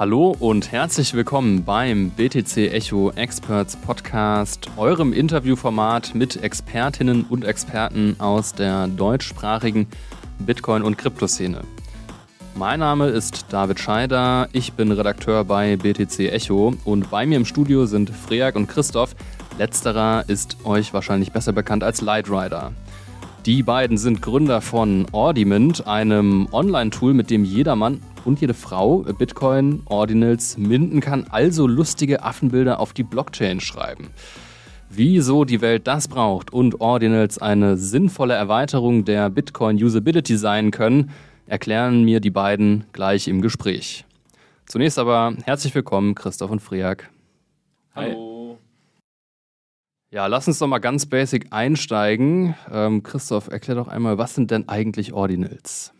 Hallo und herzlich willkommen beim BTC Echo Experts Podcast, eurem Interviewformat mit Expertinnen und Experten aus der deutschsprachigen Bitcoin- und Kryptoszene. Mein Name ist David Scheider, ich bin Redakteur bei BTC Echo und bei mir im Studio sind Freak und Christoph. Letzterer ist euch wahrscheinlich besser bekannt als Lightrider. Die beiden sind Gründer von Ordiment, einem Online-Tool, mit dem jedermann und jede Frau Bitcoin Ordinals minden kann, also lustige Affenbilder auf die Blockchain schreiben. Wieso die Welt das braucht und Ordinals eine sinnvolle Erweiterung der Bitcoin Usability sein können, erklären mir die beiden gleich im Gespräch. Zunächst aber herzlich willkommen, Christoph und Friak. Hallo. Ja, lass uns doch mal ganz basic einsteigen. Ähm, Christoph, erklär doch einmal, was sind denn eigentlich Ordinals?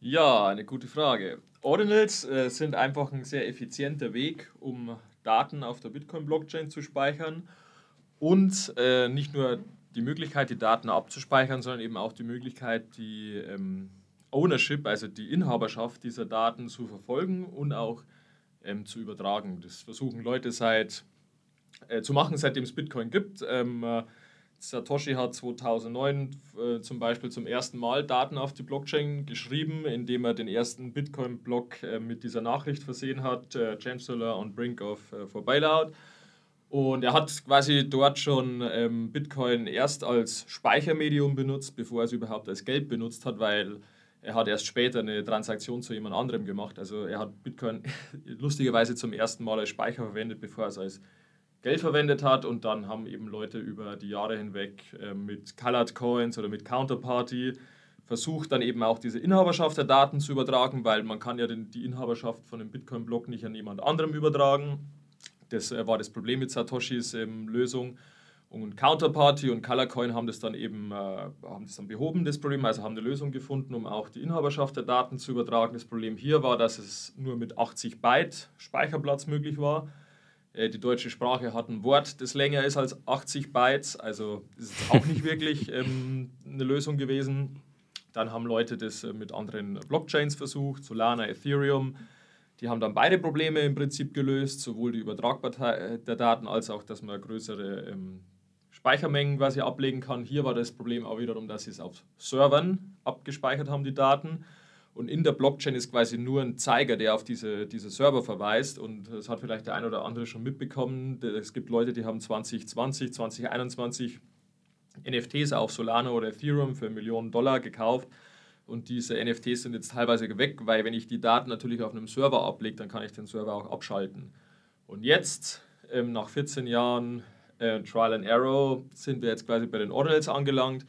Ja, eine gute Frage. Ordinals äh, sind einfach ein sehr effizienter Weg, um Daten auf der Bitcoin-Blockchain zu speichern und äh, nicht nur die Möglichkeit, die Daten abzuspeichern, sondern eben auch die Möglichkeit, die ähm, Ownership, also die Inhaberschaft dieser Daten zu verfolgen und auch ähm, zu übertragen. Das versuchen Leute seit äh, zu machen, seitdem es Bitcoin gibt. Ähm, äh, Satoshi hat 2009 äh, zum Beispiel zum ersten Mal Daten auf die Blockchain geschrieben, indem er den ersten Bitcoin-Block äh, mit dieser Nachricht versehen hat: äh, Chancellor on brink of äh, for bailout. Und er hat quasi dort schon ähm, Bitcoin erst als Speichermedium benutzt, bevor er es überhaupt als Geld benutzt hat, weil er hat erst später eine Transaktion zu jemand anderem gemacht. Also er hat Bitcoin lustigerweise zum ersten Mal als Speicher verwendet, bevor er es als Geld verwendet hat. Und dann haben eben Leute über die Jahre hinweg äh, mit Colored Coins oder mit Counterparty versucht, dann eben auch diese Inhaberschaft der Daten zu übertragen, weil man kann ja den, die Inhaberschaft von dem Bitcoin-Block nicht an jemand anderem übertragen. Das äh, war das Problem mit Satoshis ähm, Lösung. Und Counterparty und Colorcoin haben das dann eben äh, haben das dann behoben, das Problem, also haben eine Lösung gefunden, um auch die Inhaberschaft der Daten zu übertragen. Das Problem hier war, dass es nur mit 80 Byte Speicherplatz möglich war. Äh, die deutsche Sprache hat ein Wort, das länger ist als 80 Bytes, also ist es auch nicht wirklich ähm, eine Lösung gewesen. Dann haben Leute das äh, mit anderen Blockchains versucht, Solana, Ethereum. Die haben dann beide Probleme im Prinzip gelöst, sowohl die Übertragbarkeit der Daten als auch, dass man größere ähm, Speichermengen quasi ablegen kann. Hier war das Problem auch wiederum, dass sie es auf Servern abgespeichert haben, die Daten. Und in der Blockchain ist quasi nur ein Zeiger, der auf diese, diese Server verweist. Und das hat vielleicht der ein oder andere schon mitbekommen. Es gibt Leute, die haben 2020, 2021 NFTs auf Solana oder Ethereum für Millionen Dollar gekauft. Und diese NFTs sind jetzt teilweise weg, weil wenn ich die Daten natürlich auf einem Server ablege, dann kann ich den Server auch abschalten. Und jetzt, ähm, nach 14 Jahren äh, Trial and Error sind wir jetzt quasi bei den Ordinals angelangt.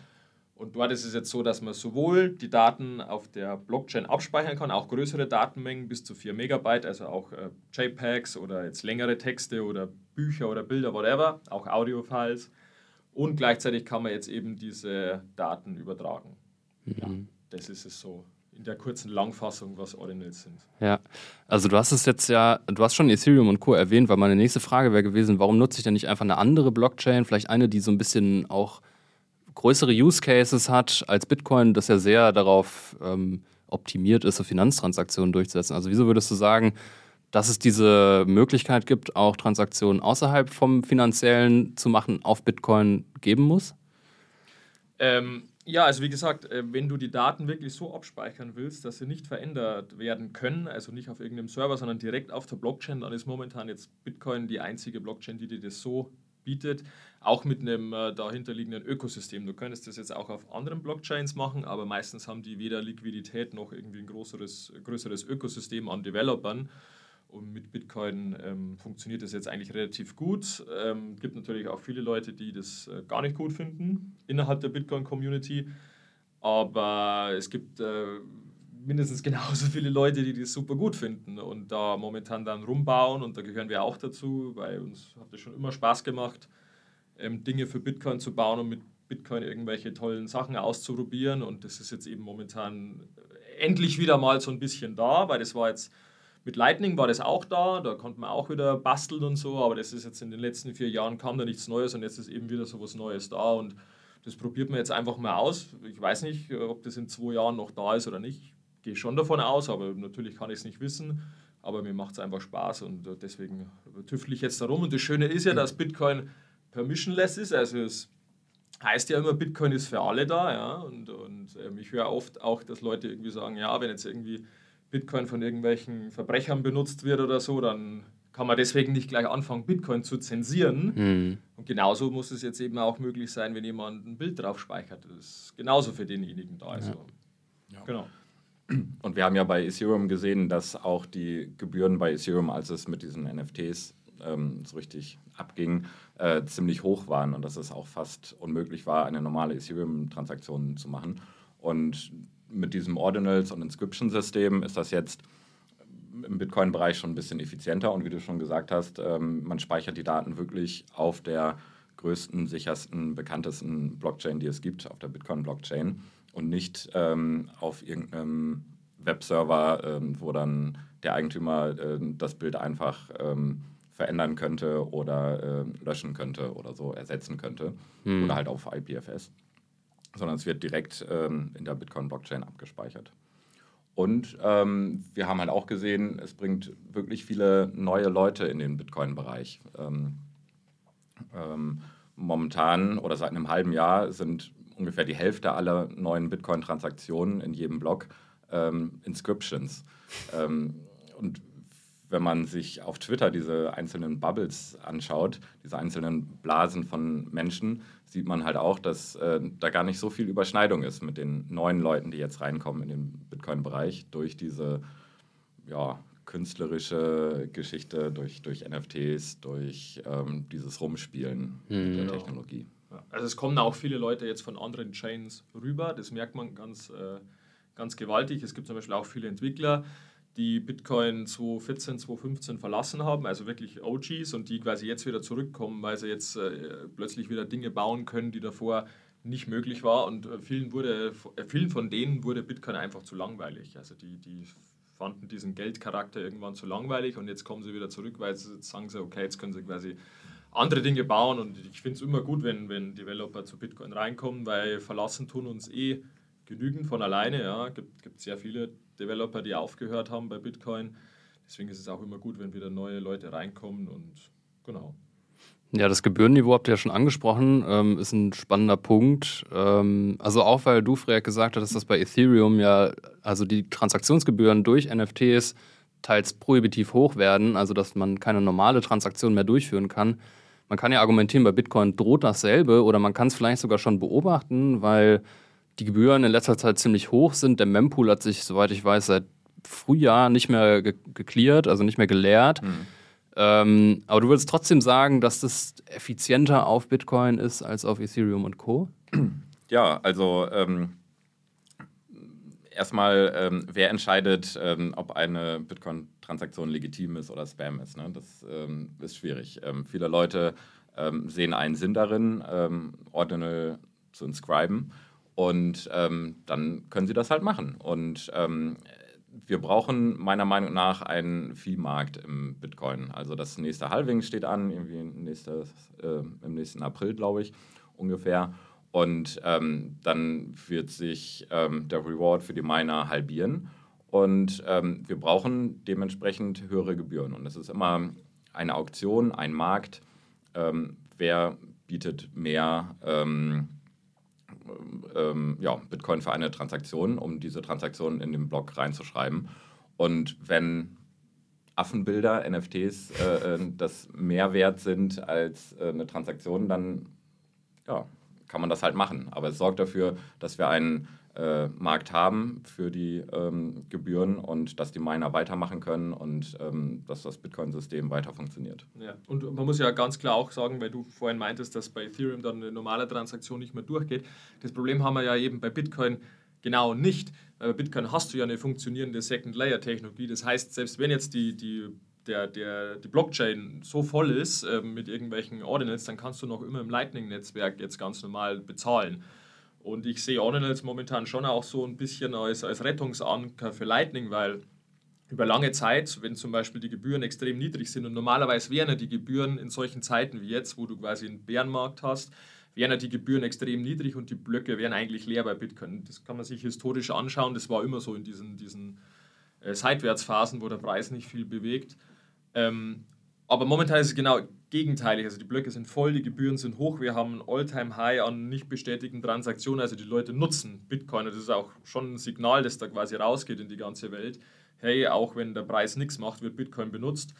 Und dort ist es jetzt so, dass man sowohl die Daten auf der Blockchain abspeichern kann, auch größere Datenmengen bis zu 4 Megabyte, also auch äh, JPEGs oder jetzt längere Texte oder Bücher oder Bilder, whatever, auch Audiofiles. Und gleichzeitig kann man jetzt eben diese Daten übertragen. Mhm. Ja, das ist es so in der kurzen Langfassung, was Ordinals sind. Ja, also du hast es jetzt ja, du hast schon Ethereum und Co. erwähnt, weil meine nächste Frage wäre gewesen, warum nutze ich denn nicht einfach eine andere Blockchain, vielleicht eine, die so ein bisschen auch größere Use Cases hat als Bitcoin, das ja sehr darauf ähm, optimiert ist, Finanztransaktionen durchzusetzen. Also wieso würdest du sagen, dass es diese Möglichkeit gibt, auch Transaktionen außerhalb vom finanziellen zu machen, auf Bitcoin geben muss? Ähm, ja, also wie gesagt, äh, wenn du die Daten wirklich so abspeichern willst, dass sie nicht verändert werden können, also nicht auf irgendeinem Server, sondern direkt auf der Blockchain, dann ist momentan jetzt Bitcoin die einzige Blockchain, die dir das so bietet, auch mit einem äh, dahinterliegenden Ökosystem. Du könntest das jetzt auch auf anderen Blockchains machen, aber meistens haben die weder Liquidität noch irgendwie ein größeres, größeres Ökosystem an Developern. Und mit Bitcoin ähm, funktioniert das jetzt eigentlich relativ gut. Es ähm, gibt natürlich auch viele Leute, die das äh, gar nicht gut finden innerhalb der Bitcoin-Community. Aber es gibt äh, mindestens genauso viele Leute, die das super gut finden und da momentan dann rumbauen. Und da gehören wir auch dazu, weil uns hat es schon immer Spaß gemacht, ähm, Dinge für Bitcoin zu bauen und mit Bitcoin irgendwelche tollen Sachen auszuprobieren. Und das ist jetzt eben momentan endlich wieder mal so ein bisschen da, weil das war jetzt mit Lightning war das auch da, da konnte man auch wieder basteln und so, aber das ist jetzt in den letzten vier Jahren kam da nichts Neues und jetzt ist eben wieder so was Neues da und das probiert man jetzt einfach mal aus. Ich weiß nicht, ob das in zwei Jahren noch da ist oder nicht. Ich gehe schon davon aus, aber natürlich kann ich es nicht wissen. aber mir macht es einfach Spaß und äh, deswegen tüftel ich jetzt darum. Und das Schöne ist ja, dass Bitcoin permissionless ist, also es heißt ja immer, Bitcoin ist für alle da, ja, und, und ähm, ich höre oft auch, dass Leute irgendwie sagen, ja, wenn jetzt irgendwie Bitcoin von irgendwelchen Verbrechern benutzt wird oder so, dann kann man deswegen nicht gleich anfangen, Bitcoin zu zensieren. Mhm. Und genauso muss es jetzt eben auch möglich sein, wenn jemand ein Bild drauf speichert. Das ist genauso für denjenigen da. Also, ja. Genau. Und wir haben ja bei Ethereum gesehen, dass auch die Gebühren bei Ethereum, als es mit diesen NFTs ähm, so richtig abging, äh, ziemlich hoch waren und dass es auch fast unmöglich war, eine normale Ethereum-Transaktion zu machen. Und mit diesem Ordinals- und Inscription-System ist das jetzt im Bitcoin-Bereich schon ein bisschen effizienter und wie du schon gesagt hast, ähm, man speichert die Daten wirklich auf der größten, sichersten, bekanntesten Blockchain, die es gibt, auf der Bitcoin-Blockchain und nicht ähm, auf irgendeinem Webserver, ähm, wo dann der Eigentümer äh, das Bild einfach ähm, verändern könnte oder äh, löschen könnte oder so ersetzen könnte hm. oder halt auf IPFS, sondern es wird direkt ähm, in der Bitcoin-Blockchain abgespeichert. Und ähm, wir haben halt auch gesehen, es bringt wirklich viele neue Leute in den Bitcoin-Bereich. Ähm, momentan oder seit einem halben Jahr sind ungefähr die Hälfte aller neuen Bitcoin-Transaktionen in jedem Block ähm, Inscriptions. Ähm, und wenn man sich auf Twitter diese einzelnen Bubbles anschaut, diese einzelnen Blasen von Menschen, sieht man halt auch, dass äh, da gar nicht so viel Überschneidung ist mit den neuen Leuten, die jetzt reinkommen in den Bitcoin-Bereich durch diese ja, künstlerische Geschichte, durch, durch NFTs, durch ähm, dieses Rumspielen mhm. mit der genau. Technologie. Also es kommen auch viele Leute jetzt von anderen Chains rüber, das merkt man ganz, äh, ganz gewaltig. Es gibt zum Beispiel auch viele Entwickler, die Bitcoin 2014, 2015 verlassen haben, also wirklich OGs und die quasi jetzt wieder zurückkommen, weil sie jetzt äh, plötzlich wieder Dinge bauen können, die davor nicht möglich war und äh, vielen, wurde, äh, vielen von denen wurde Bitcoin einfach zu langweilig. Also die, die fanden diesen Geldcharakter irgendwann zu langweilig und jetzt kommen sie wieder zurück, weil sie sagen sie, okay, jetzt können sie quasi andere Dinge bauen und ich finde es immer gut, wenn, wenn Developer zu Bitcoin reinkommen, weil verlassen tun uns eh genügend von alleine. Ja, gibt, gibt sehr viele Developer, die aufgehört haben bei Bitcoin. Deswegen ist es auch immer gut, wenn wieder neue Leute reinkommen und genau. Ja, das Gebührenniveau habt ihr ja schon angesprochen, ähm, ist ein spannender Punkt. Ähm, also auch weil du, Freak, gesagt hast, dass bei Ethereum ja, also die Transaktionsgebühren durch NFTs teils prohibitiv hoch werden, also dass man keine normale Transaktion mehr durchführen kann. Man kann ja argumentieren, bei Bitcoin droht dasselbe oder man kann es vielleicht sogar schon beobachten, weil die Gebühren in letzter Zeit ziemlich hoch sind. Der Mempool hat sich, soweit ich weiß, seit Frühjahr nicht mehr ge geklärt, also nicht mehr geleert. Mhm. Ähm, aber du würdest trotzdem sagen, dass das effizienter auf Bitcoin ist als auf Ethereum und Co. Ja, also ähm, erstmal, ähm, wer entscheidet, ähm, ob eine Bitcoin-Transaktion legitim ist oder Spam ist? Ne? Das ähm, ist schwierig. Ähm, viele Leute sehen einen Sinn darin, Ordinal zu inscriben und ähm, dann können sie das halt machen. Und ähm, wir brauchen meiner Meinung nach einen Viehmarkt im Bitcoin. Also das nächste Halving steht an, irgendwie nächstes, äh, im nächsten April, glaube ich, ungefähr. Und ähm, dann wird sich ähm, der Reward für die Miner halbieren. Und ähm, wir brauchen dementsprechend höhere Gebühren. Und es ist immer eine Auktion, ein Markt. Ähm, wer bietet mehr? ähm, ja, Bitcoin für eine Transaktion, um diese Transaktion in den Block reinzuschreiben. Und wenn Affenbilder, NFTs, äh, äh, das mehr wert sind als äh, eine Transaktion, dann ja, kann man das halt machen. Aber es sorgt dafür, dass wir einen äh, Markt haben für die ähm, Gebühren und dass die Miner weitermachen können und ähm, dass das Bitcoin-System weiter funktioniert. Ja, und man muss ja ganz klar auch sagen, weil du vorhin meintest, dass bei Ethereum dann eine normale Transaktion nicht mehr durchgeht. Das Problem haben wir ja eben bei Bitcoin genau nicht. Weil bei Bitcoin hast du ja eine funktionierende Second-Layer-Technologie. Das heißt, selbst wenn jetzt die, die der, der, die Blockchain so voll ist äh, mit irgendwelchen Ordinals, dann kannst du noch immer im Lightning-Netzwerk jetzt ganz normal bezahlen. Und ich sehe Ordinals momentan schon auch so ein bisschen als, als Rettungsanker für Lightning, weil über lange Zeit, wenn zum Beispiel die Gebühren extrem niedrig sind und normalerweise wären ja die Gebühren in solchen Zeiten wie jetzt, wo du quasi einen Bärenmarkt hast, wären ja die Gebühren extrem niedrig und die Blöcke wären eigentlich leer bei Bitcoin. Das kann man sich historisch anschauen, das war immer so in diesen, diesen äh, Seitwärtsphasen, wo der Preis nicht viel bewegt. Ähm, aber momentan ist es genau gegenteilig. Also die Blöcke sind voll, die Gebühren sind hoch. Wir haben ein All-Time-High an nicht bestätigten Transaktionen. Also die Leute nutzen Bitcoin. Das ist auch schon ein Signal, das da quasi rausgeht in die ganze Welt. Hey, auch wenn der Preis nichts macht, wird Bitcoin benutzt.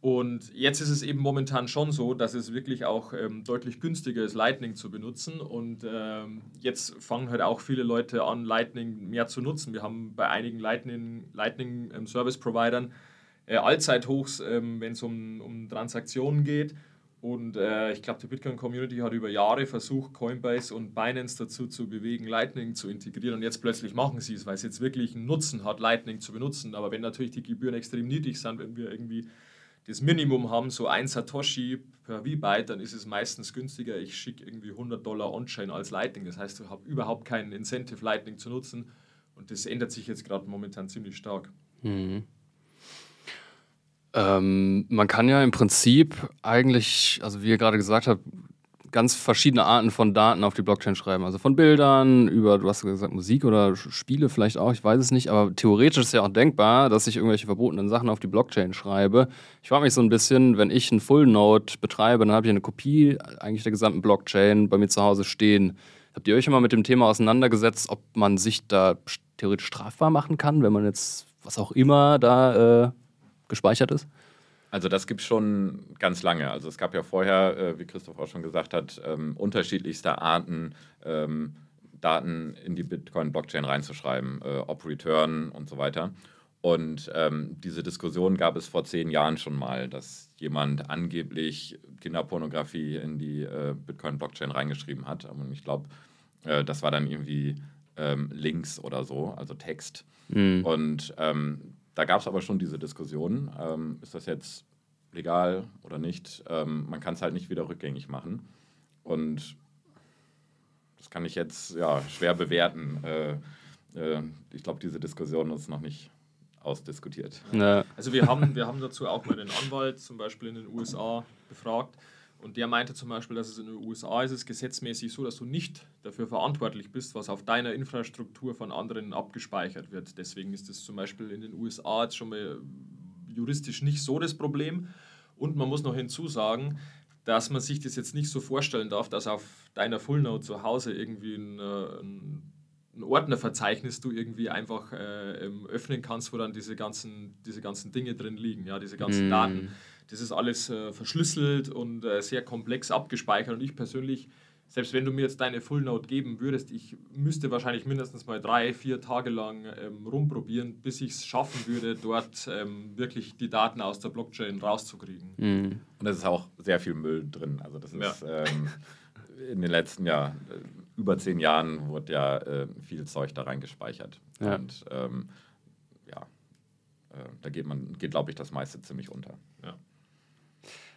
Und jetzt ist es eben momentan schon so, dass es wirklich auch ähm, deutlich günstiger ist, Lightning zu benutzen. Und ähm, jetzt fangen halt auch viele Leute an, Lightning mehr zu nutzen. Wir haben bei einigen Lightning, Lightning ähm, äh, Allzeithochs, ähm, wenn es um, um Transaktionen geht. Und äh, ich glaube, die Bitcoin-Community hat über Jahre versucht, Coinbase und Binance dazu zu bewegen, Lightning zu integrieren. Und jetzt plötzlich machen sie es, weil es jetzt wirklich einen Nutzen hat, Lightning zu benutzen. Aber wenn natürlich die Gebühren extrem niedrig sind, wenn wir irgendwie das Minimum haben, so ein Satoshi per V-Byte, dann ist es meistens günstiger. Ich schicke irgendwie 100 Dollar On-Chain als Lightning. Das heißt, ich habe überhaupt keinen Incentive, Lightning zu nutzen. Und das ändert sich jetzt gerade momentan ziemlich stark. Mhm. Ähm, man kann ja im Prinzip eigentlich, also wie ihr gerade gesagt habt, ganz verschiedene Arten von Daten auf die Blockchain schreiben. Also von Bildern über, du hast gesagt, Musik oder Spiele vielleicht auch, ich weiß es nicht, aber theoretisch ist ja auch denkbar, dass ich irgendwelche verbotenen Sachen auf die Blockchain schreibe. Ich frage mich so ein bisschen, wenn ich einen Full Node betreibe, dann habe ich eine Kopie eigentlich der gesamten Blockchain bei mir zu Hause stehen. Habt ihr euch immer mit dem Thema auseinandergesetzt, ob man sich da theoretisch strafbar machen kann, wenn man jetzt was auch immer da äh, gespeichert ist? Also das gibt es schon ganz lange. Also es gab ja vorher, äh, wie Christoph auch schon gesagt hat, ähm, unterschiedlichste Arten, ähm, Daten in die Bitcoin-Blockchain reinzuschreiben, äh, ob Return und so weiter. Und ähm, diese Diskussion gab es vor zehn Jahren schon mal, dass jemand angeblich Kinderpornografie in die äh, Bitcoin-Blockchain reingeschrieben hat. Und ich glaube, äh, das war dann irgendwie ähm, Links oder so, also Text. Mhm. Und ähm, da gab es aber schon diese Diskussion, ähm, ist das jetzt legal oder nicht? Ähm, man kann es halt nicht wieder rückgängig machen. Und das kann ich jetzt ja, schwer bewerten. Äh, äh, ich glaube, diese Diskussion ist noch nicht ausdiskutiert. Ja. Also wir haben, wir haben dazu auch mal den Anwalt zum Beispiel in den USA befragt und der meinte zum Beispiel, dass es in den USA ist es gesetzmäßig so, dass du nicht dafür verantwortlich bist, was auf deiner Infrastruktur von anderen abgespeichert wird. Deswegen ist es zum Beispiel in den USA jetzt schon mal juristisch nicht so das Problem. Und man muss noch hinzusagen, dass man sich das jetzt nicht so vorstellen darf, dass auf deiner Fullnote zu Hause irgendwie ein, äh, ein, ein Ordnerverzeichnis du irgendwie einfach äh, öffnen kannst, wo dann diese ganzen, diese ganzen Dinge drin liegen, ja, diese ganzen mm. Daten. Das ist alles äh, verschlüsselt und äh, sehr komplex abgespeichert. Und ich persönlich, selbst wenn du mir jetzt deine Full Note geben würdest, ich müsste wahrscheinlich mindestens mal drei, vier Tage lang ähm, rumprobieren, bis ich es schaffen würde, dort ähm, wirklich die Daten aus der Blockchain rauszukriegen. Mhm. Und es ist auch sehr viel Müll drin. Also das ist ja. ähm, in den letzten Jahren, äh, über zehn Jahren wurde ja äh, viel Zeug da reingespeichert. Ja. Und ähm, ja, äh, da geht man, geht, glaube ich, das meiste ziemlich unter. Ja.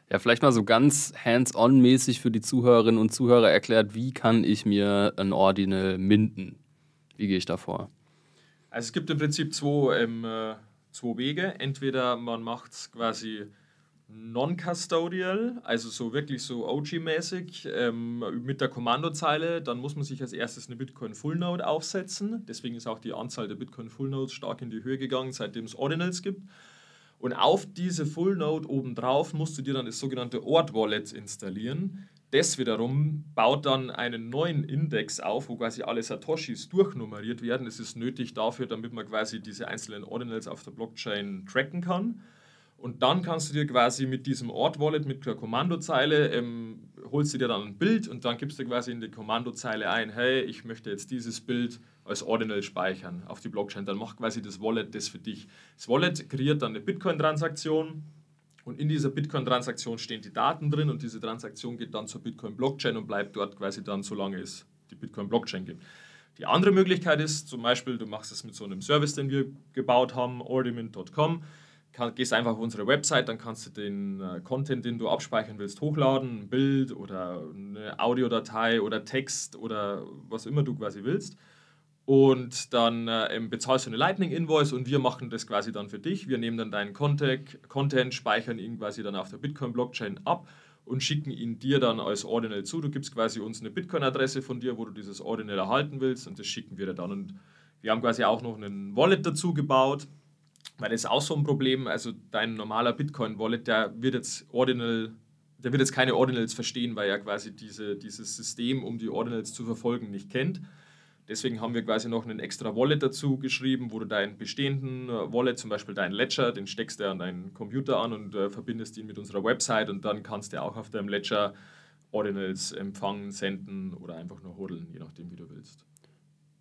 Ja, vielleicht mal so ganz hands-on-mäßig für die Zuhörerinnen und Zuhörer erklärt, wie kann ich mir ein Ordinal minden? Wie gehe ich da vor? Also es gibt im Prinzip zwei, ähm, äh, zwei Wege. Entweder man macht es quasi non-custodial, also so wirklich so OG-mäßig ähm, mit der Kommandozeile, dann muss man sich als erstes eine Bitcoin Full Node aufsetzen. Deswegen ist auch die Anzahl der Bitcoin Full Nodes stark in die Höhe gegangen, seitdem es Ordinals gibt. Und auf diese Full Node obendrauf musst du dir dann das sogenannte Ort Wallet installieren. Das wiederum baut dann einen neuen Index auf, wo quasi alle Satoshis durchnummeriert werden. Das ist nötig dafür, damit man quasi diese einzelnen Ordinals auf der Blockchain tracken kann. Und dann kannst du dir quasi mit diesem Ort-Wallet, mit der Kommandozeile, ähm, holst du dir dann ein Bild und dann gibst du quasi in die Kommandozeile ein, hey, ich möchte jetzt dieses Bild als Ordinal speichern auf die Blockchain. Dann macht quasi das Wallet das für dich. Das Wallet kreiert dann eine Bitcoin-Transaktion und in dieser Bitcoin-Transaktion stehen die Daten drin und diese Transaktion geht dann zur Bitcoin-Blockchain und bleibt dort quasi dann, solange es die Bitcoin-Blockchain gibt. Die andere Möglichkeit ist zum Beispiel, du machst es mit so einem Service, den wir gebaut haben, ordiment.com kann, gehst einfach auf unsere Website, dann kannst du den äh, Content, den du abspeichern willst, hochladen, ein Bild oder eine Audiodatei oder Text oder was immer du quasi willst. Und dann äh, bezahlst du eine Lightning-Invoice und wir machen das quasi dann für dich. Wir nehmen dann deinen Content, Content, speichern ihn quasi dann auf der Bitcoin-Blockchain ab und schicken ihn dir dann als Ordinal zu. Du gibst quasi uns eine Bitcoin-Adresse von dir, wo du dieses Ordinal erhalten willst und das schicken wir dir dann. Und wir haben quasi auch noch einen Wallet dazu gebaut, Weil das ist auch so ein Problem, also dein normaler Bitcoin-Wallet, der wird jetzt Ordinal, der wird jetzt keine Ordinals verstehen, weil er quasi diese, dieses System, um die Ordinals zu verfolgen, nicht kennt. Deswegen haben wir quasi noch einen extra Wallet dazu geschrieben, wo du deinen bestehenden äh, Wallet, zum Beispiel deinen Ledger, den steckst du an deinen Computer an und äh, verbindest ihn mit unserer Website und dann kannst du auch auf deinem Ledger Ordinals empfangen, senden oder einfach nur hodeln, je nachdem, wie du willst.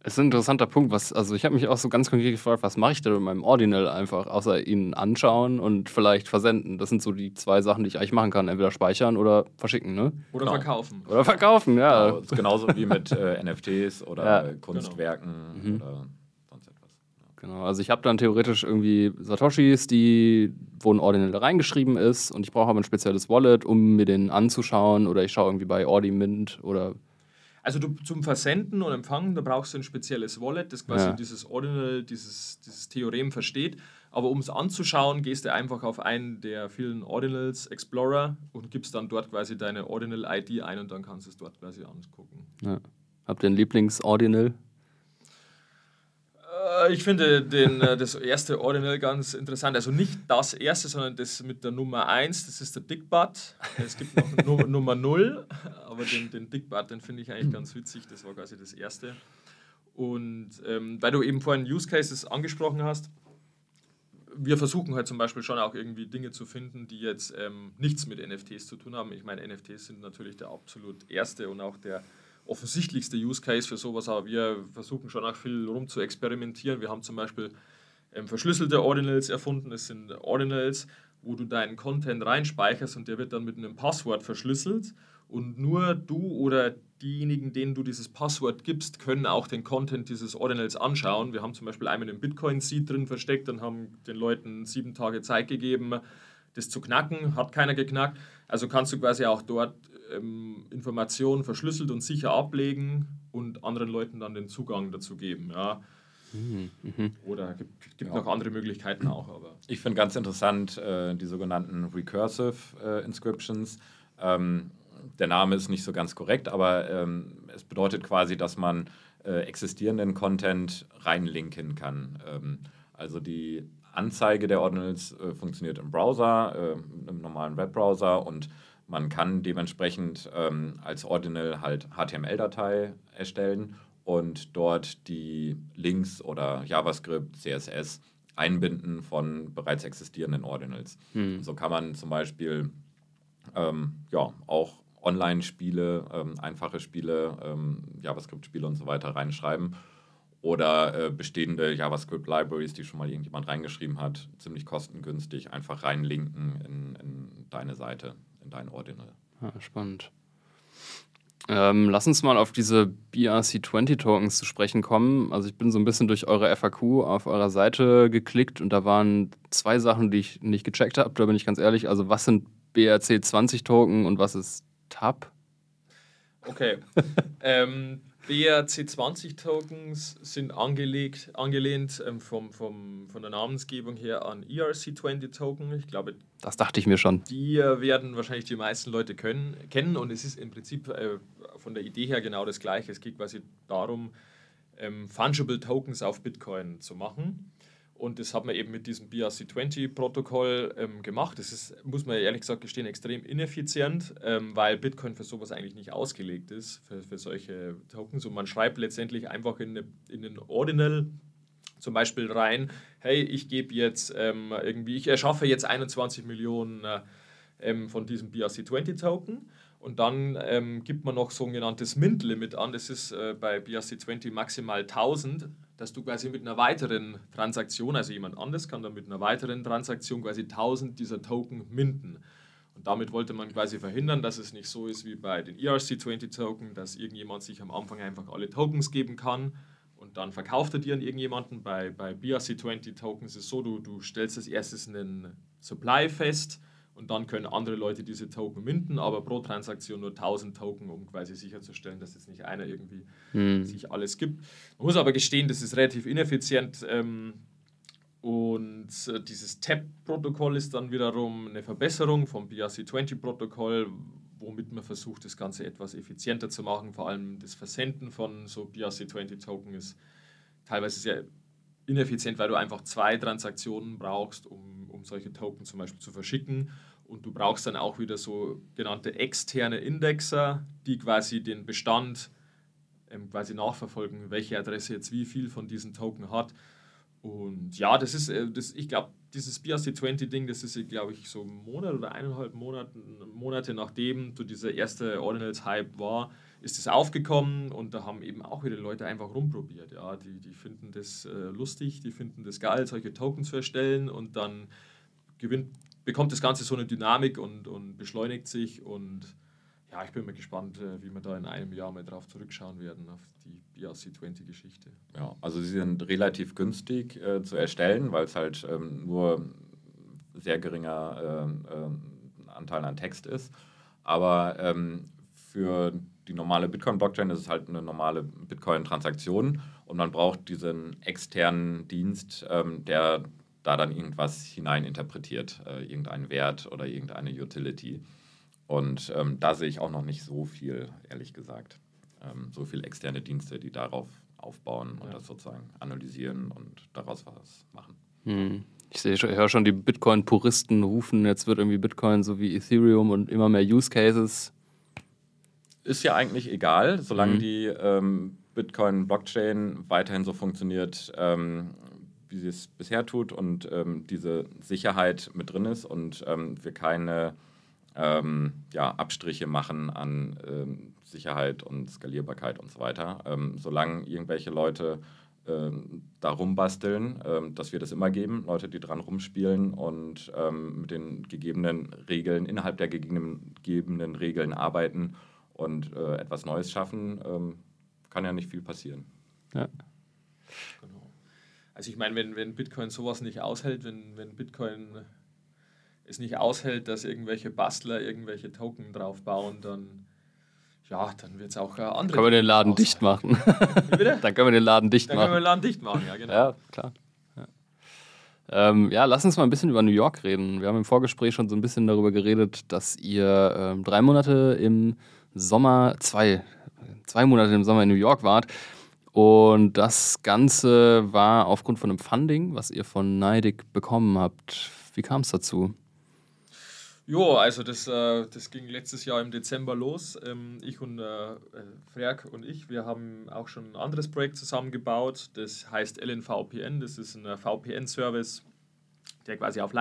Es ist ein interessanter Punkt. Was, also ich habe mich auch so ganz konkret gefragt, was mache ich denn mit meinem Ordinal einfach, außer ihn anschauen und vielleicht versenden. Das sind so die zwei Sachen, die ich eigentlich machen kann. Entweder speichern oder verschicken, ne? Oder Genau. verkaufen. Oder verkaufen, ja. Genau, ist genauso wie mit äh, NFTs oder Ja. Kunstwerken Mhm. oder sonst etwas. Genau, also ich habe dann theoretisch irgendwie Satoshis, die, wo ein Ordinal reingeschrieben ist und ich brauche aber ein spezielles Wallet, um mir den anzuschauen oder ich schaue irgendwie bei Ordimint oder Also du, zum Versenden und Empfangen, da brauchst du ein spezielles Wallet, das quasi Ja. dieses Ordinal, dieses, dieses Theorem versteht. Aber um es anzuschauen, gehst du einfach auf einen der vielen Ordinals Explorer und gibst dann dort quasi deine Ordinal-ID ein und dann kannst du es dort quasi angucken. ja. Habt ihr ein Lieblings-Ordinal? Äh, Ich finde den, äh, das erste Ordinal ganz interessant. Also nicht das erste, sondern das mit der Nummer 1, das ist der Dickbutt. Es gibt noch Nu- Nummer 0, aber den, den Dickbutt, den finde ich eigentlich ganz witzig. Das war quasi das erste. Und ähm, weil du eben vorhin Use Cases angesprochen hast, wir versuchen halt zum Beispiel schon auch irgendwie Dinge zu finden, die jetzt ähm, nichts mit NFTs zu tun haben. Ich meine, NFTs sind natürlich der absolut erste und auch der offensichtlichste Use Case für sowas, aber wir versuchen schon auch viel rum zu experimentieren. Wir haben zum Beispiel ähm, verschlüsselte Ordinals erfunden. Das sind Ordinals, wo du deinen Content reinspeicherst und der wird dann mit einem Passwort verschlüsselt. Und nur du oder diejenigen, denen du dieses Passwort gibst, können auch den Content dieses Ordinals anschauen. Wir haben zum Beispiel einmal einen Bitcoin-Seed drin versteckt und haben den Leuten sieben Tage Zeit gegeben, das zu knacken. Hat keiner geknackt. Also kannst du quasi auch dort ähm, Informationen verschlüsselt und sicher ablegen und anderen Leuten dann den Zugang dazu geben. Ja. Oder gibt, gibt Ja. noch andere Möglichkeiten auch, aber. Ich finde ganz interessant äh, die sogenannten Recursive äh, Inscriptions. Ähm, der Name ist nicht so ganz korrekt, aber ähm, es bedeutet quasi, dass man äh, existierenden Content reinlinken kann. Ähm, also die Anzeige der Ordinals äh, funktioniert im Browser, äh, im normalen Webbrowser und man kann dementsprechend ähm, als Ordinal halt HTML-Datei erstellen und dort die Links oder JavaScript, CSS einbinden von bereits existierenden Ordinals. So kann man zum Beispiel ähm, ja, auch Online-Spiele, ähm, einfache Spiele, ähm, JavaScript-Spiele und so weiter reinschreiben. Oder äh, bestehende JavaScript-Libraries, die schon mal irgendjemand reingeschrieben hat, ziemlich kostengünstig, einfach reinlinken in, in deine Seite, dein Ordinal. Ja, spannend. Ähm, lass uns mal auf diese BRC20-Tokens zu sprechen kommen. Also ich bin so ein bisschen durch eure FAQ auf eurer Seite geklickt und da waren zwei Sachen, die ich nicht gecheckt habe. Da bin ich ganz ehrlich. Also was sind BRC20-Token und was ist TAP? Okay. ähm, BRC20-Tokens sind angelegt, angelehnt ähm, vom, vom, von der Namensgebung her an E ERC20-Token. Ich glaube, Das dachte ich mir schon. die äh, werden wahrscheinlich die meisten Leute können, kennen und es ist im Prinzip äh, von der Idee her genau das Gleiche. Es geht quasi darum, ähm, Fungible Tokens auf Bitcoin zu machen. Und das hat man eben mit diesem BRC20-Protokoll ähm, gemacht. Das ist, muss man ehrlich gesagt gestehen, extrem ineffizient, ähm, weil Bitcoin für sowas eigentlich nicht ausgelegt ist, für, für solche Tokens. Und man schreibt letztendlich einfach in, in einen Ordinal zum Beispiel rein, hey, ich gebe jetzt ähm, irgendwie, ich erschaffe jetzt 21 Millionen äh, ähm, von diesem BRC20-Token und dann ähm, gibt man noch sogenanntes Mint-Limit an, das ist äh, bei BRC20 maximal 1000, dass du quasi mit einer weiteren Transaktion, also jemand anderes kann dann mit einer weiteren Transaktion quasi 1000 dieser Token minten. Und damit wollte man quasi verhindern, dass es nicht so ist wie bei den E ERC20-Token, dass irgendjemand sich am Anfang einfach alle Tokens geben kann und dann verkauft er die an irgendjemanden. Bei, bei BRC20-Tokens ist es so, du, du stellst als erstes einen Supply fest und dann können andere Leute diese Token minten, aber pro Transaktion nur 1000 Token, um quasi sicherzustellen, dass jetzt nicht einer irgendwie sich alles gibt. Man muss aber gestehen, das ist relativ ineffizient. Ähm, und äh, dieses TAP-Protokoll ist dann wiederum eine Verbesserung vom BRC20-Protokoll, womit man versucht, das Ganze etwas effizienter zu machen. Vor allem das Versenden von so BRC20-Token ist teilweise sehr ineffizient, weil du einfach zwei Transaktionen brauchst, um, um solche Token zum Beispiel zu verschicken. Und du brauchst dann auch wieder so genannte externe Indexer, die quasi den Bestand ähm, quasi nachverfolgen, welche Adresse jetzt wie viel von diesen Token hat. Und ja, das ist, äh, das, ich glaube, dieses BRC20-Ding, das ist, glaube ich, so ein Monat oder eineinhalb Monaten, Monate nachdem so dieser erste Ordinals-Hype war, ist es aufgekommen und da haben eben auch wieder Leute einfach rumprobiert. Ja, die, die finden das äh, lustig, die finden das geil, solche Tokens zu erstellen und dann gewinnt, bekommt das Ganze so eine Dynamik und, und beschleunigt sich und ja, ich bin mal gespannt, äh, wie wir da in einem Jahr mal drauf zurückschauen werden, auf die BRC20-Geschichte. Ja, also sie sind relativ günstig äh, zu erstellen, weil es halt ähm, nur sehr geringer äh, Anteil an Text ist. Aber ähm, für die normale Bitcoin-Blockchain ist es halt eine normale Bitcoin-Transaktion und man braucht diesen externen Dienst, ähm, der da dann irgendwas hineininterpretiert, äh, irgendeinen Wert oder irgendeine Utility. Und ähm, da sehe ich auch noch nicht so viel, ehrlich gesagt. Ähm, so viele externe Dienste, die darauf aufbauen und ja. das sozusagen analysieren und daraus was machen. Hm. Ich sehe, höre schon die Bitcoin-Puristen rufen, jetzt wird irgendwie Bitcoin so wie Ethereum und immer mehr Use Cases. Ist ja eigentlich egal, solange mhm. die ähm, Bitcoin-Blockchain weiterhin so funktioniert, ähm, wie sie es bisher tut und ähm, diese Sicherheit mit drin ist und ähm, wir keine ähm, ja, Abstriche machen an ähm, Sicherheit und Skalierbarkeit und so weiter. Ähm, solange irgendwelche Leute ähm, da rumbasteln, ähm, dass wir das immer geben, Leute, die dran rumspielen und ähm, mit den gegebenen Regeln, innerhalb der gegebenen, gegebenen Regeln arbeiten und äh, etwas Neues schaffen, kann ja nicht viel passieren. Ja. Genau. Also ich meine, wenn, wenn Bitcoin sowas nicht aushält, wenn, wenn Bitcoin es nicht aushält, dass irgendwelche Bastler irgendwelche Token drauf bauen, dann ja, dann wird es auch andere. Können wir den Laden dicht machen. dann können wir den Laden dicht dann machen. Dann können wir den Laden dicht machen, ja, genau. Ja, klar. Ja. Ähm, ja, lass uns mal ein bisschen über New York reden. Wir haben im Vorgespräch schon so ein bisschen darüber geredet, dass ihr ähm, drei Monate im Sommer, zwei, zwei Monate im Sommer in New York wart. Und das Ganze war aufgrund von einem Funding, was ihr von Neidig bekommen habt. Wie kam es dazu? Jo, also das, äh, das ging letztes Jahr im Dezember los. Ähm, ich und äh, Freak und ich, wir haben auch schon ein anderes Projekt zusammengebaut. Das heißt LNVPN. Das ist ein VPN-Service, der quasi auf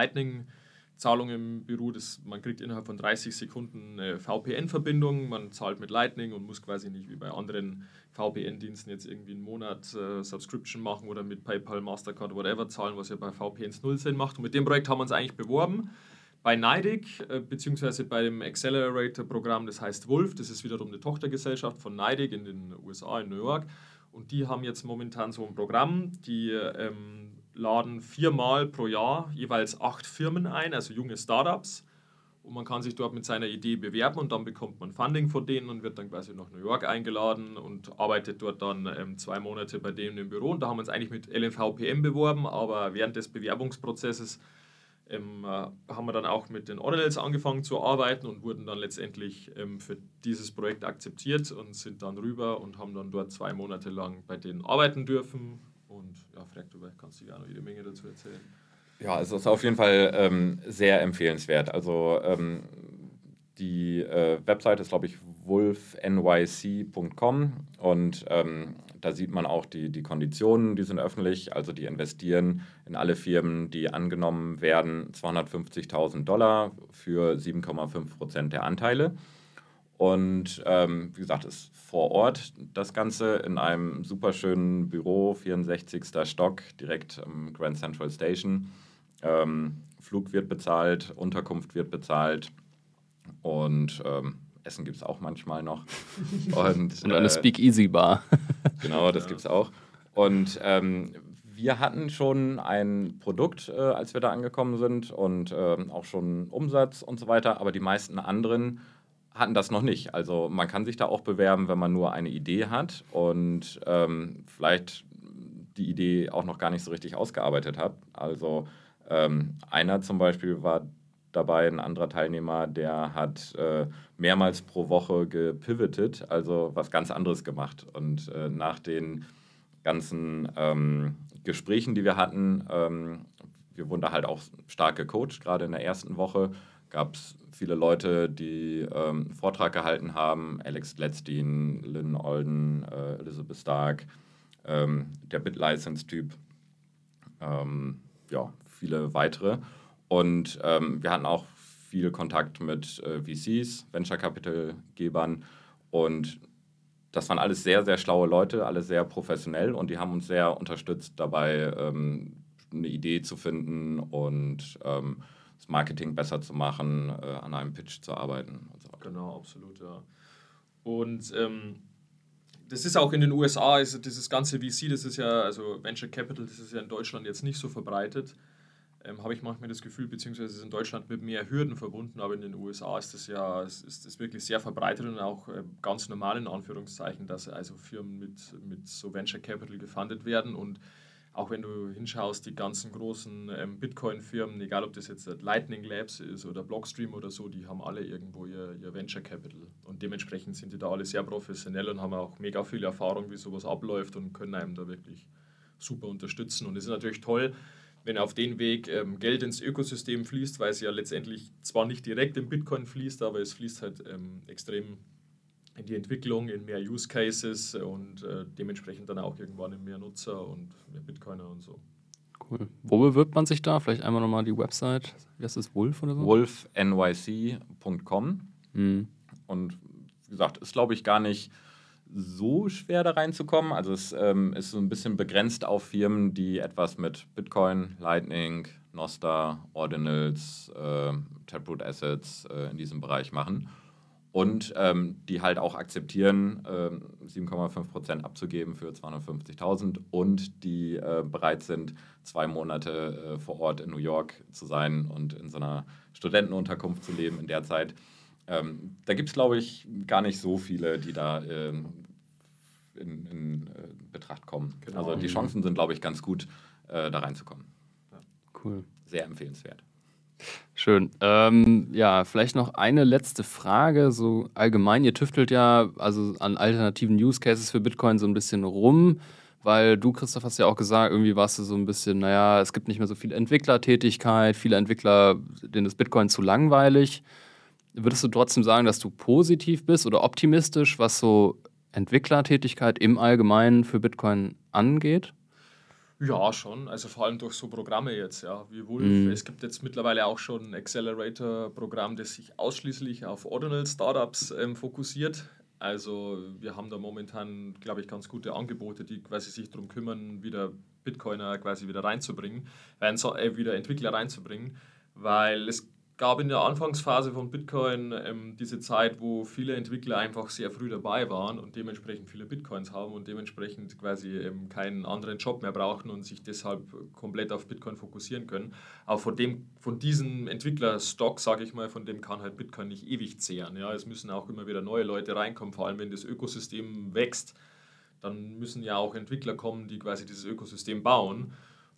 Lightning-Zahlungen beruht. Das, man kriegt innerhalb von 30 Sekunden eine VPN-Verbindung. Man zahlt mit Lightning und muss quasi nicht wie bei anderen VPN-Diensten jetzt irgendwie einen Monat äh, Subscription machen oder mit PayPal, Mastercard, whatever zahlen, was ja bei VPNs null Sinn macht. Und mit dem Projekt haben wir uns eigentlich beworben bei NIDIC, äh, beziehungsweise bei dem Accelerator-Programm, das heißt Wolf, das ist wiederum eine Tochtergesellschaft von NIDIC in den USA, in New York. Und die haben jetzt momentan so ein Programm, die ähm, laden viermal pro Jahr jeweils acht Firmen ein, also junge Startups. Und man kann sich dort mit seiner Idee bewerben und dann bekommt man Funding von denen und wird dann quasi nach New York eingeladen und arbeitet dort dann ähm, zwei Monate bei denen im Büro. Und da haben wir uns eigentlich mit LNVPM beworben, aber während des Bewerbungsprozesses ähm, äh, haben wir dann auch mit den Ordinals angefangen zu arbeiten und wurden dann letztendlich ähm, für dieses Projekt akzeptiert und sind dann rüber und haben dann dort zwei Monate lang bei denen arbeiten dürfen. Und ja, du kannst dir auch noch jede Menge dazu erzählen. Ja, es ist auf jeden Fall ähm, sehr empfehlenswert. Also ähm, die äh, Webseite ist, glaube ich, wolfnyc.com und ähm, da sieht man auch die, die Konditionen, die sind öffentlich. Also die investieren in alle Firmen, die angenommen werden, 250.000 Dollar für 7,5 Prozent der Anteile. Und ähm, wie gesagt, ist vor Ort das Ganze in einem super schönen Büro, 64. Stock, direkt am Grand Central Station. Ähm, Flug wird bezahlt, Unterkunft wird bezahlt und ähm, Essen gibt es auch manchmal noch. Und, und eine äh, Speakeasy-Bar. genau, das ja. gibt es auch. Und ähm, wir hatten schon ein Produkt, äh, als wir da angekommen sind und äh, auch schon Umsatz und so weiter, aber die meisten anderen hatten das noch nicht. Also man kann sich da auch bewerben, wenn man nur eine Idee hat und ähm, vielleicht die Idee auch noch gar nicht so richtig ausgearbeitet hat. Also ähm, einer zum Beispiel war dabei, ein anderer Teilnehmer, der hat äh, mehrmals pro Woche gepivotet, also was ganz anderes gemacht. Und äh, nach den ganzen ähm, Gesprächen, die wir hatten. Ähm, wir wurden da halt auch stark gecoacht. Gerade in der ersten Woche gab es viele Leute, die ähm, Vortrag gehalten haben. Alex Gladstein, Lynn Olden, äh, Elizabeth Stark, ähm, der Bit-License-Typ. Ähm, ja, viele weitere. Und ähm, wir hatten auch viel Kontakt mit äh, VCs, Venture Capital-Gebern. Und das waren alles sehr, sehr schlaue Leute, alle sehr professionell und die haben uns sehr unterstützt dabei, ähm, eine Idee zu finden und ähm, das Marketing besser zu machen, äh, an einem Pitch zu arbeiten und so weiter. Genau, absolut, ja. Und ähm, das ist auch in den USA, also dieses ganze VC, das ist ja, also Venture Capital, das ist ja in Deutschland jetzt nicht so verbreitet ähm, habe ich manchmal das Gefühl, beziehungsweise ist in Deutschland mit mehr Hürden verbunden, aber in den USA ist das ja ist das wirklich sehr verbreitet und auch äh, ganz normal in Anführungszeichen, dass also Firmen mit, mit so Venture Capital gefundet werden und auch wenn du hinschaust, die ganzen großen ähm, Bitcoin-Firmen, egal ob das jetzt Lightning Labs ist oder Blockstream oder so, die haben alle irgendwo ihr, ihr Venture Capital. Und dementsprechend sind die da alle sehr professionell und haben auch mega viel Erfahrung, wie sowas abläuft und können einem da wirklich super unterstützen. Und es ist natürlich toll, wenn auf den Weg ähm, Geld ins Ökosystem fließt, weil es ja letztendlich zwar nicht direkt in Bitcoin fließt, aber es fließt halt ähm, extrem in die Entwicklung, in mehr Use Cases und äh, dementsprechend dann auch irgendwann in mehr Nutzer und mehr Bitcoiner und so. Cool. Wo bewirbt man sich da? Vielleicht einmal nochmal die Website. Wie heißt das? Wolf oder so? wolfnyc.com. Mhm. Und wie gesagt, ist glaube ich gar nicht so schwer da reinzukommen. Also es ähm, ist so ein bisschen begrenzt auf Firmen, die etwas mit Bitcoin, Lightning, Nostar, Ordinals, äh, Taproot Assets äh, in diesem Bereich machen. Und ähm, die halt auch akzeptieren, äh, 7,5% abzugeben für 250.000 und die äh, bereit sind, zwei Monate äh, vor Ort in New York zu sein und in so einer Studentenunterkunft zu leben in der Zeit. Ähm, da gibt es, glaube ich, gar nicht so viele, die da ähm, in, in äh, Betracht kommen. Genau. Also die Chancen sind, glaube ich, ganz gut, äh, da reinzukommen. Ja. Cool. Sehr empfehlenswert. Schön. Ähm, ja, vielleicht noch eine letzte Frage. So allgemein, ihr tüftelt ja also an alternativen Use Cases für Bitcoin so ein bisschen rum, weil du, Christoph, hast ja auch gesagt, irgendwie warst du so ein bisschen, naja, es gibt nicht mehr so viel Entwicklertätigkeit, viele Entwickler, denen ist Bitcoin zu langweilig. Würdest du trotzdem sagen, dass du positiv bist oder optimistisch, was so Entwicklertätigkeit im Allgemeinen für Bitcoin angeht? Ja, schon. Also vor allem durch so Programme jetzt, ja, wie Wolf. Mhm. Es gibt jetzt mittlerweile auch schon ein Accelerator-Programm, das sich ausschließlich auf Ordinal-Startups ähm, fokussiert. Also wir haben da momentan, glaube ich, ganz gute Angebote, die quasi sich darum kümmern, wieder Bitcoiner quasi wieder reinzubringen, äh, wieder Entwickler reinzubringen, weil es gab in der Anfangsphase von Bitcoin ähm, diese Zeit, wo viele Entwickler einfach sehr früh dabei waren und dementsprechend viele Bitcoins haben und dementsprechend quasi ähm, keinen anderen Job mehr brauchen und sich deshalb komplett auf Bitcoin fokussieren können. Aber von, dem, von diesem Entwicklerstock, sage ich mal, von dem kann halt Bitcoin nicht ewig zehren. Ja? Es müssen auch immer wieder neue Leute reinkommen, vor allem wenn das Ökosystem wächst. Dann müssen ja auch Entwickler kommen, die quasi dieses Ökosystem bauen.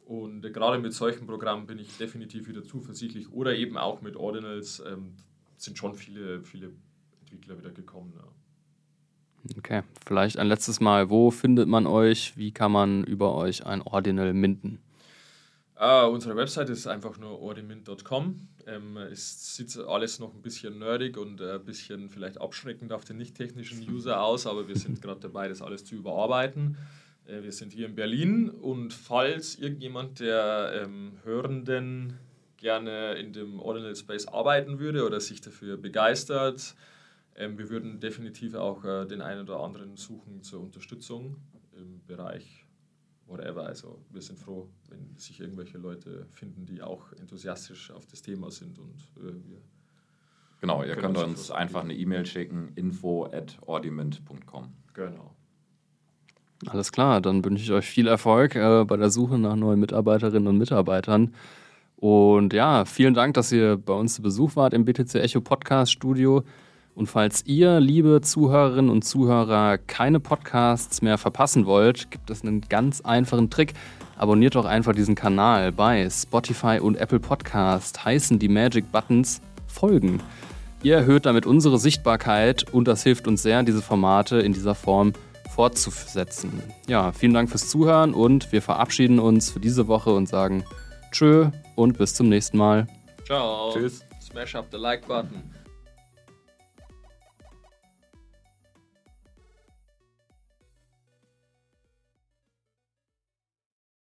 Und gerade mit solchen Programmen bin ich definitiv wieder zuversichtlich. Oder eben auch mit Ordinals ähm, sind schon viele, viele Entwickler wieder gekommen. Ja. Okay, vielleicht ein letztes Mal. Wo findet man euch? Wie kann man über euch ein Ordinal minden? Uh, unsere Website ist einfach nur ordimint.com. Ähm, es sieht alles noch ein bisschen nerdig und äh, ein bisschen vielleicht abschreckend auf den nicht technischen User aus, aber wir sind gerade dabei, das alles zu überarbeiten. Äh, wir sind hier in Berlin und falls irgendjemand der ähm, Hörenden gerne in dem Ordinal Space arbeiten würde oder sich dafür begeistert, ähm, wir würden definitiv auch äh, den einen oder anderen suchen zur Unterstützung im Bereich whatever. Also wir sind froh, wenn sich irgendwelche Leute finden, die auch enthusiastisch auf das Thema sind und äh, wir Genau, ihr könnt uns einfach eine E-Mail schicken, info at ordiment.com. Genau. Alles klar, dann wünsche ich euch viel Erfolg äh, bei der Suche nach neuen Mitarbeiterinnen und Mitarbeitern. Und ja, vielen Dank, dass ihr bei uns zu Besuch wart im BTC Echo Podcast Studio. Und falls ihr, liebe Zuhörerinnen und Zuhörer, keine Podcasts mehr verpassen wollt, gibt es einen ganz einfachen Trick. Abonniert doch einfach diesen Kanal bei Spotify und Apple Podcast. Heißen die Magic Buttons Folgen. Ihr erhöht damit unsere Sichtbarkeit und das hilft uns sehr, diese Formate in dieser Form zu fortzusetzen. Ja, vielen Dank fürs Zuhören und wir verabschieden uns für diese Woche und sagen Tschö und bis zum nächsten Mal. Ciao. Tschüss. Smash up the like button.